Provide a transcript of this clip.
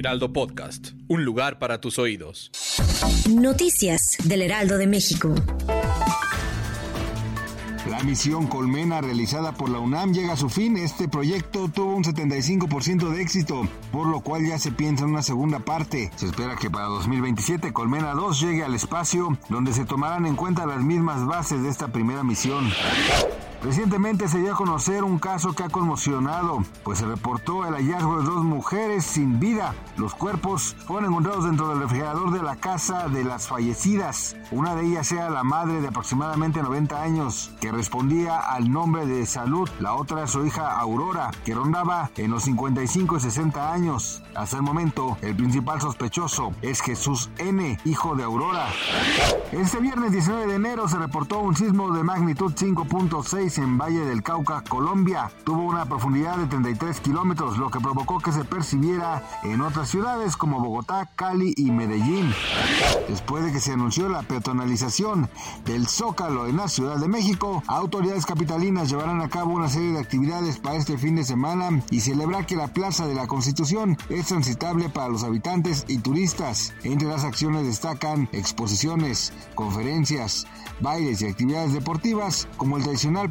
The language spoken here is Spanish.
Heraldo Podcast. Un lugar para tus oídos. Noticias del Heraldo de México. La misión Colmena realizada por la UNAM llega a su fin. Este proyecto tuvo un 75% de éxito, por lo cual ya se piensa en una segunda parte. Se espera que para 2027 Colmena 2 llegue al espacio, donde se tomarán en cuenta las mismas bases de esta primera misión. Recientemente se dio a conocer un caso que ha conmocionado, pues se reportó el hallazgo de dos mujeres sin vida. Los cuerpos fueron encontrados dentro del refrigerador de la casa de las fallecidas. Una de ellas era la madre de aproximadamente 90 años, que respondía al nombre de Salud. La otra su hija Aurora, que rondaba en los 55 y 60 años. Hasta el momento, el principal sospechoso es Jesús N., hijo de Aurora. Este viernes 19 de enero se reportó un sismo de magnitud 5.6 en Valle del Cauca, Colombia. Tuvo una profundidad de 33 kilómetros, lo que provocó que se percibiera en otras ciudades como Bogotá, Cali y Medellín. Después de que se anunció la peatonalización del Zócalo en la Ciudad de México, autoridades capitalinas llevarán a cabo una serie de actividades para este fin de semana y celebrar que la Plaza de la Constitución es transitable para los habitantes y turistas. Entre las acciones destacan exposiciones, conferencias, bailes y actividades deportivas como el tradicional